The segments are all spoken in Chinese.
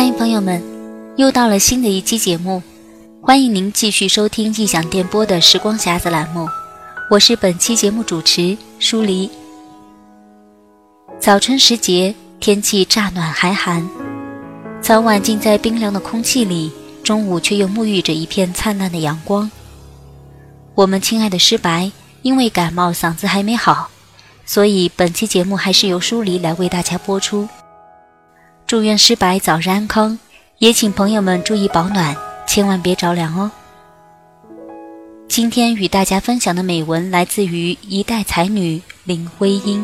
嗨，朋友们，又到了新的一期节目，欢迎您继续收听异想电波的时光匣子栏目，我是本期节目主持舒黎。早春时节，天气乍暖还寒，早晚浸在冰凉的空气里，中午却又沐浴着一片灿烂的阳光。我们亲爱的诗白，因为感冒嗓子还没好，所以本期节目还是由舒黎来为大家播出。祝愿失白早日安康，也请朋友们注意保暖，千万别着凉哦。今天与大家分享的美文来自于一代才女林徽因。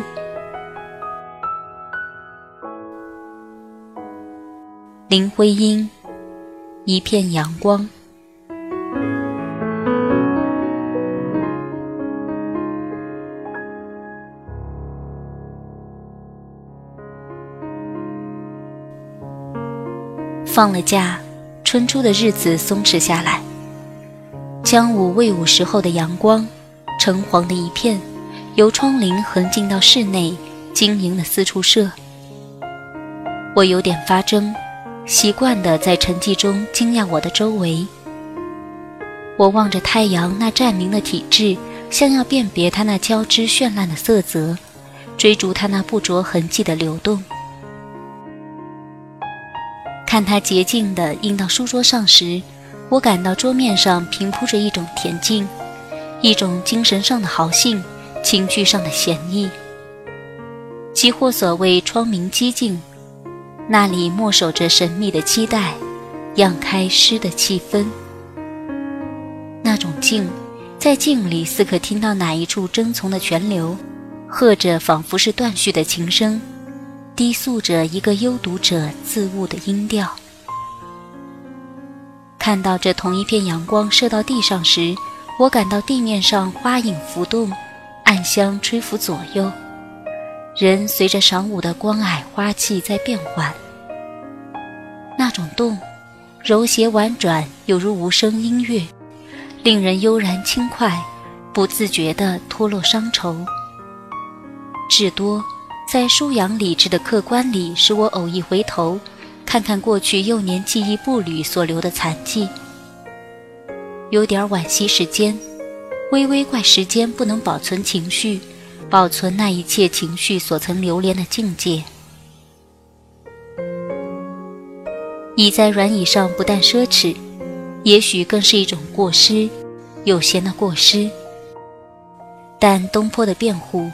林徽因，一片阳光。放了假，春初的日子松弛下来。将午未午时候的阳光，橙黄的一片，由窗棂横进到室内，晶莹的四处射。我有点发怔，习惯的在沉寂中惊讶我的周围。我望着太阳那湛明的体质，像要辨别它那交织绚烂的色泽，追逐它那不着痕迹的流动。看它洁净地印到书桌上时，我感到桌面上平铺着一种恬静，一种精神上的豪兴，情绪上的闲逸。即或所谓窗明几净，那里默守着神秘的期待，漾开诗的气氛。那种静，在静里似可听到哪一处争从的泉流，和着仿佛是断续的琴声。低诉着一个幽读者自悟的音调。看到这同一片阳光射到地上时，我感到地面上花影浮动，暗香吹拂左右，人随着晌午的光霭花气在变换。那种动，柔谐婉转，有如无声音乐，令人悠然轻快，不自觉地脱落伤愁。至多。在舒扬理智的客观里，使我偶一回头，看看过去幼年记忆步履所留的残迹，有点惋惜时间，微微怪时间不能保存情绪，保存那一切情绪所曾流连的境界。倚在软椅上不但奢侈，也许更是一种过失，有闲的过失。但东坡的辩护。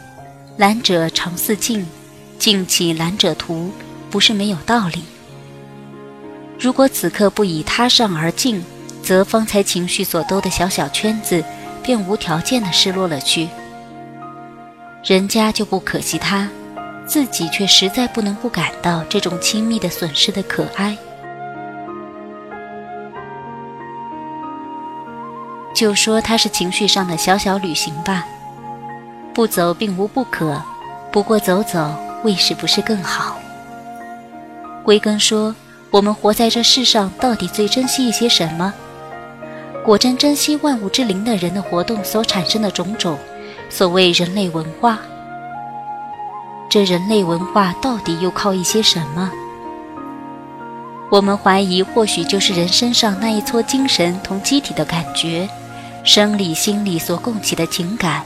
懒者常似镜，镜起懒者图，不是没有道理。如果此刻不以他上而静，则方才情绪所兜的小小圈子，便无条件的失落了去。人家就不可惜他，自己却实在不能不感到这种亲密的损失的可哀。就说他是情绪上的小小旅行吧。不走并无不可，不过走走，为是不是更好？归根说，我们活在这世上，到底最珍惜一些什么？果真珍惜万物之灵的人的活动所产生的种种，所谓人类文化。这人类文化到底又靠一些什么？我们怀疑，或许就是人身上那一撮精神同机体的感觉，生理心理所供起的情感。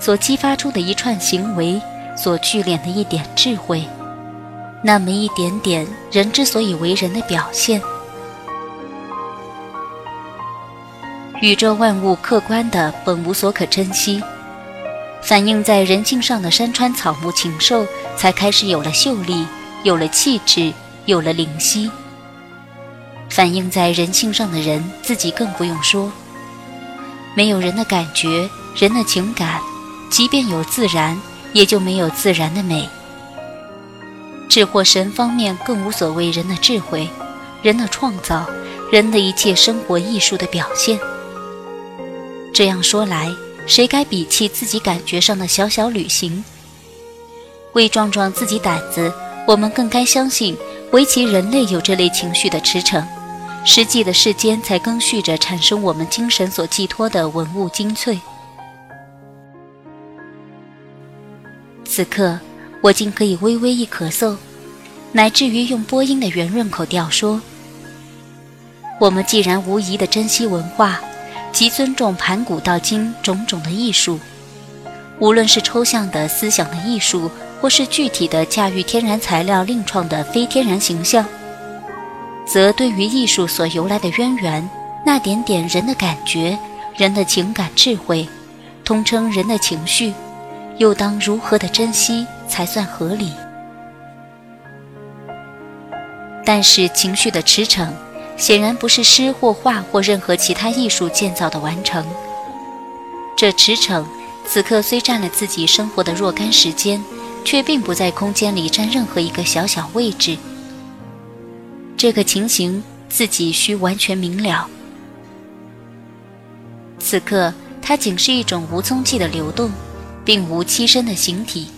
所激发出的一串行为，所聚敛的一点智慧，那么一点点人之所以为人的表现。宇宙万物客观的本无所可珍惜，反映在人性上的山川草木禽兽，才开始有了秀丽，有了气质，有了灵犀。反映在人性上的人，自己更不用说。没有人的感觉，人的情感。即便有自然，也就没有自然的美。智或神方面更无所谓人的智慧、人的创造、人的一切生活艺术的表现。这样说来，谁该鄙弃自己感觉上的小小旅行？为壮壮自己胆子，我们更该相信，唯其人类有这类情绪的驰骋，实际的世间才更续着产生我们精神所寄托的文物精粹。此刻，我竟可以微微一咳嗽，乃至于用播音的圆润口调说：“我们既然无疑的珍惜文化，即尊重盘古到今种种的艺术，无论是抽象的思想的艺术，或是具体的驾驭天然材料另创的非天然形象，则对于艺术所由来的渊源，那点点人的感觉、人的情感智慧，通称人的情绪，又当如何的珍惜才算合理？”但是情绪的驰骋，显然不是诗或画或任何其他艺术建造的完成。这驰骋，此刻虽占了自己生活的若干时间，却并不在空间里占任何一个小小位置。这个情形自己需完全明了。此刻，它仅是一种无踪迹的流动，并无栖身的形体。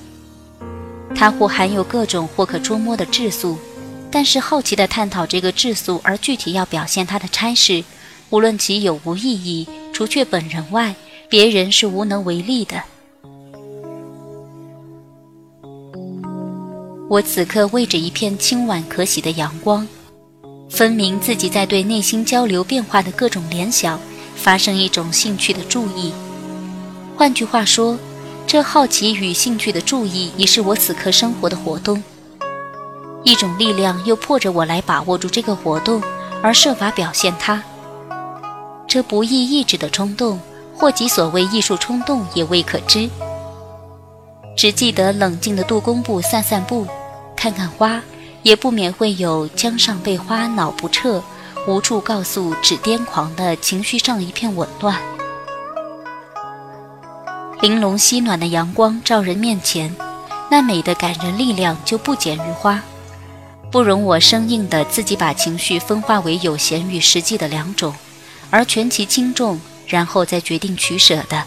它或含有各种或可捉摸的质素。但是好奇地探讨这个质素，而具体要表现它的差事，无论其有无意义，除却本人外，别人是无能为力的。我此刻为着一片清婉可喜的阳光，分明自己在对内心交流变化的各种联想，发生一种兴趣的注意。换句话说，这好奇与兴趣的注意，已是我此刻生活的活动。一种力量又迫着我来把握住这个活动，而设法表现它。这不易抑制的冲动，或即所谓艺术冲动，也未可知。只记得冷静的渡工部散散步，看看花，也不免会有江上被花恼不彻，无处告诉只癫狂的情绪上一片紊乱。玲珑熹暖的阳光照人面前，那美的感人力量就不减于花。不容我生硬的自己把情绪分化为有闲与实际的两种，而权其轻重，然后再决定取舍的。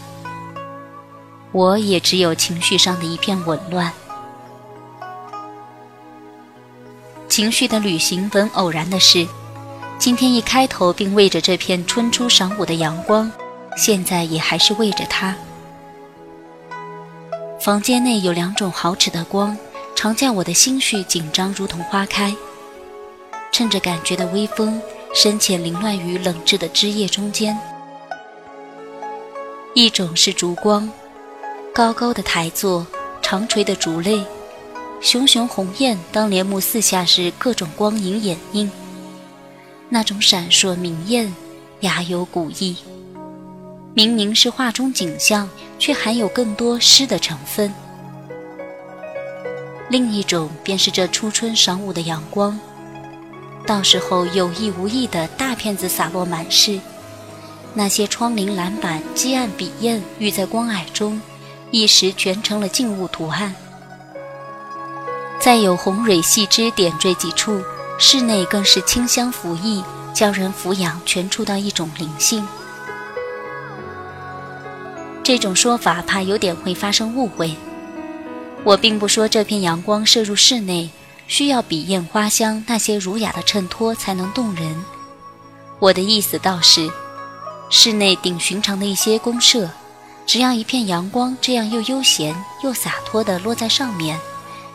我也只有情绪上的一片紊乱。情绪的旅行本偶然的事，今天一开头并为着这片春初晌午的阳光，现在也还是为着它。房间内有两种好尺的光。常叫我的心绪紧张，如同花开。趁着感觉的微风，深浅凌乱于冷炙的枝叶中间。一种是烛光，高高的台座，长垂的烛泪，熊熊红焰。当帘幕四下时，各种光影掩映，那种闪烁明艳，雅有古意。明明是画中景象，却含有更多诗的成分。另一种便是这初春晌午的阳光，到时候有意无意的大片子洒落满室，那些窗棂、栏板、积案、笔砚，遇在光霭中，一时全成了静物图案。再有红蕊细枝点缀几处，室内更是清香浮溢，叫人俯仰全触到一种灵性。这种说法怕有点会发生误会。我并不说这片阳光射入室内需要比艳花香那些儒雅的衬托才能动人。我的意思倒是，室内顶寻常的一些公社，只要一片阳光这样又悠闲又洒脱地落在上面，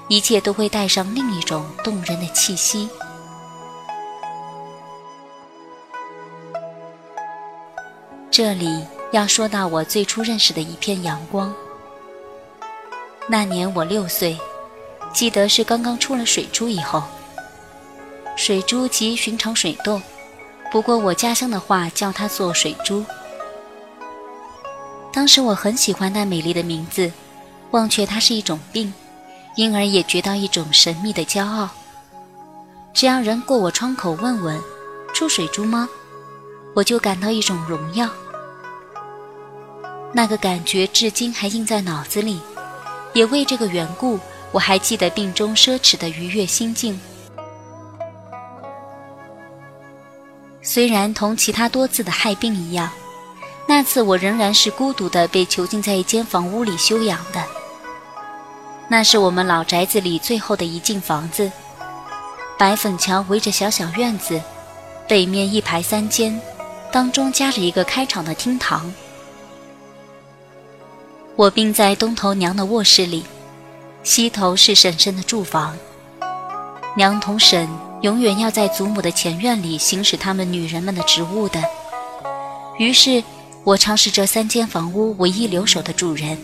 一切都会带上另一种动人的气息。这里要说到我最初认识的一片阳光。那年我六岁，记得是刚刚出了水珠以后。水珠即寻常水痘，不过我家乡的话叫它做水珠。当时我很喜欢那美丽的名字，忘却它是一种病，因而也觉到一种神秘的骄傲。只要人过我窗口问问，出水珠吗？我就感到一种荣耀。那个感觉至今还印在脑子里。也为这个缘故，我还记得病中奢侈的愉悦心境。虽然同其他多次的害病一样，那次我仍然是孤独的被囚禁在一间房屋里休养的。那是我们老宅子里最后的一进房子，白粉墙围着小小院子，北面一排三间，当中夹着一个开敞的厅堂。我病在东头娘的卧室里，西头是婶婶的住房。娘同婶永远要在祖母的前院里行使她们女人们的职务的。于是，我常是这三间房屋唯一留守的主人。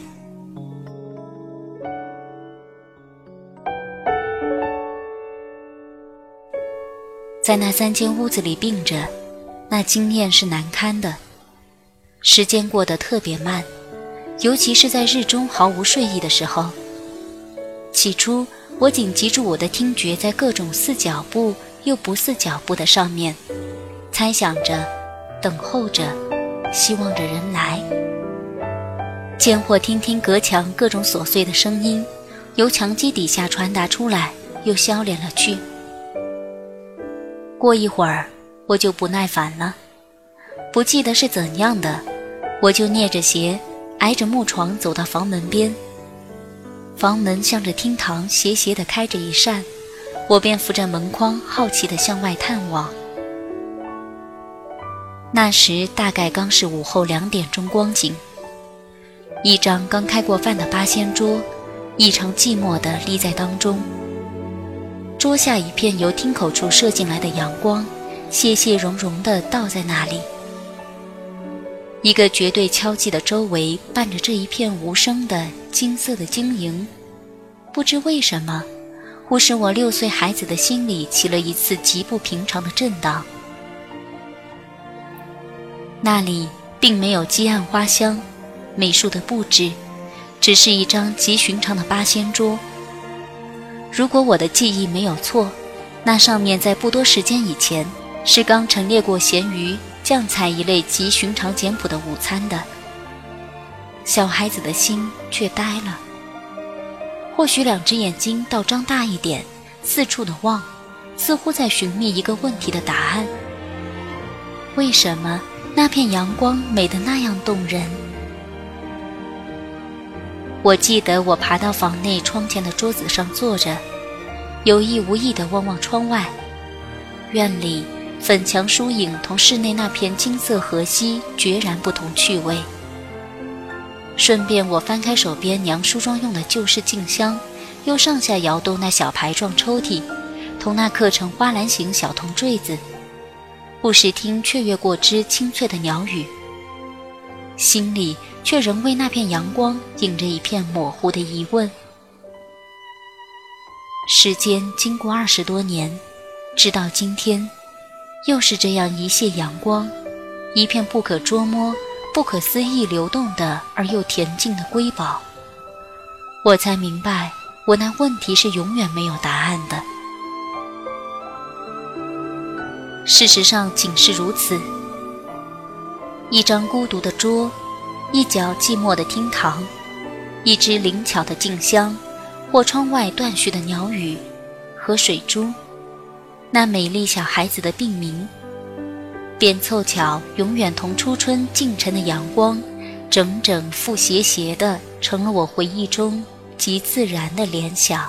在那三间屋子里病着，那经验是难堪的。时间过得特别慢，尤其是在日中毫无睡意的时候。起初，我紧急住我的听觉在各种似脚步又不似脚步的上面，猜想着，等候着，希望着人来。见或听听隔墙各种琐碎的声音，由墙基底下传达出来，又消敛了去。过一会儿，我就不耐烦了，不记得是怎样的，我就蹑着鞋，挨着木床走到房门边。房门向着厅堂斜斜地开着一扇，我便扶着门框，好奇地向外探望。那时大概刚是午后两点钟光景，一张刚开过饭的八仙桌，异常寂寞地立在当中。桌下一片由厅口处射进来的阳光，泄泄融融地倒在那里。一个绝对敲击的周围伴着这一片无声的金色的晶莹，不知为什么，忽使我六岁孩子的心里起了一次极不平常的震荡。那里并没有积案花香，美术的布置，只是一张极寻常的八仙桌。如果我的记忆没有错，那上面在不多时间以前是刚陈列过咸鱼、酱菜一类极寻常简朴的午餐的。小孩子的心却呆了，或许两只眼睛倒张大一点，四处的望，似乎在寻觅一个问题的答案：为什么那片阳光美得那样动人？我记得我爬到房内窗前的桌子上坐着，有意无意地望望窗外。院里粉墙疏影同室内那片金色河溪决然不同趣味。顺便我翻开手边娘梳妆用的旧式镜箱，又上下摇动那小牌状抽屉，同那刻成花篮形小铜坠子，不时听雀跃过之清脆的鸟语，心里。却仍为那片阳光映着一片模糊的疑问。时间经过二十多年，直到今天，又是这样一泻阳光，一片不可捉摸、不可思议流动的而又恬静的瑰宝，我才明白，我那问题是永远没有答案的。事实上，仅是如此。一张孤独的桌。一角寂寞的厅堂，一只灵巧的静香，或窗外断续的鸟语和水珠，那美丽小孩子的病名，便凑巧永远同初春近晨的阳光，整整复斜斜的，成了我回忆中极自然的联想。